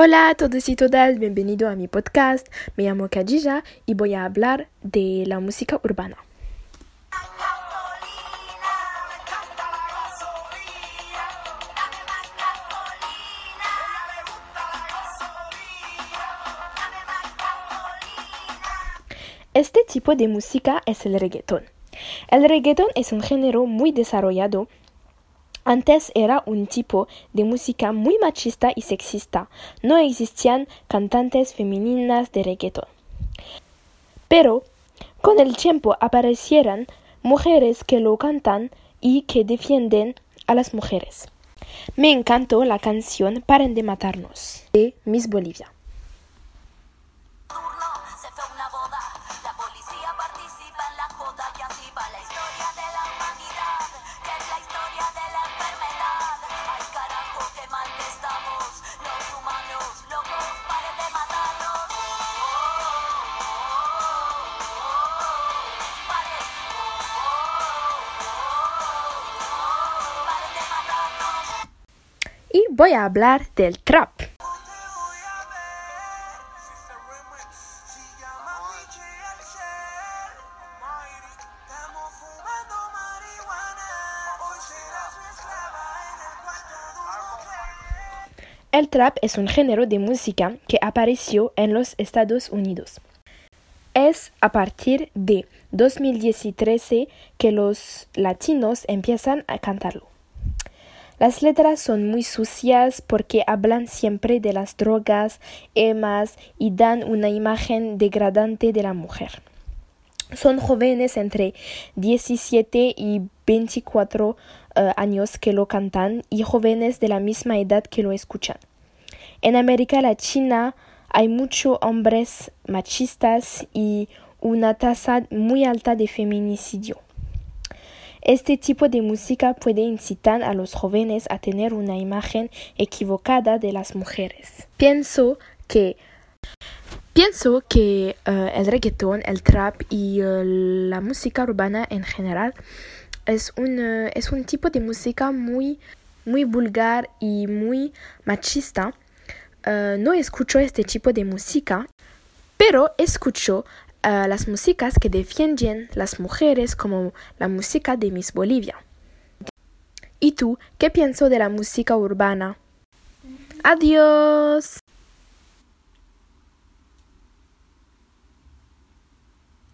Hola a todos y todas, bienvenido a mi podcast. Me llamo Khadija y voy a hablar de la música urbana. Este tipo de música es el reggaetón. El reggaetón es un género muy desarrollado antes era un tipo de música muy machista y sexista. No existían cantantes femeninas de reggaeton. Pero con el tiempo aparecieron mujeres que lo cantan y que defienden a las mujeres. Me encantó la canción Paren de matarnos de Miss Bolivia. y voy a hablar del trap. El trap es un género de música que apareció en los Estados Unidos. Es a partir de 2013 que los latinos empiezan a cantarlo. Las letras son muy sucias porque hablan siempre de las drogas, emas y dan una imagen degradante de la mujer. Son jóvenes entre 17 y 24 eh, años que lo cantan y jóvenes de la misma edad que lo escuchan. En América Latina hay muchos hombres machistas y una tasa muy alta de feminicidio. Este tipo de música puede incitar a los jóvenes a tener una imagen equivocada de las mujeres. Pienso que Pienso que eh, el reggaeton, el trap y eh, la música urbana en general es un, eh, es un tipo de música muy, muy vulgar y muy machista. no escucho este tipo de música, pero escucho las músicas que defienden las mujeres como la música de Miss Bolivia. ¿Y tú qué piensas de la música urbana? Adiós.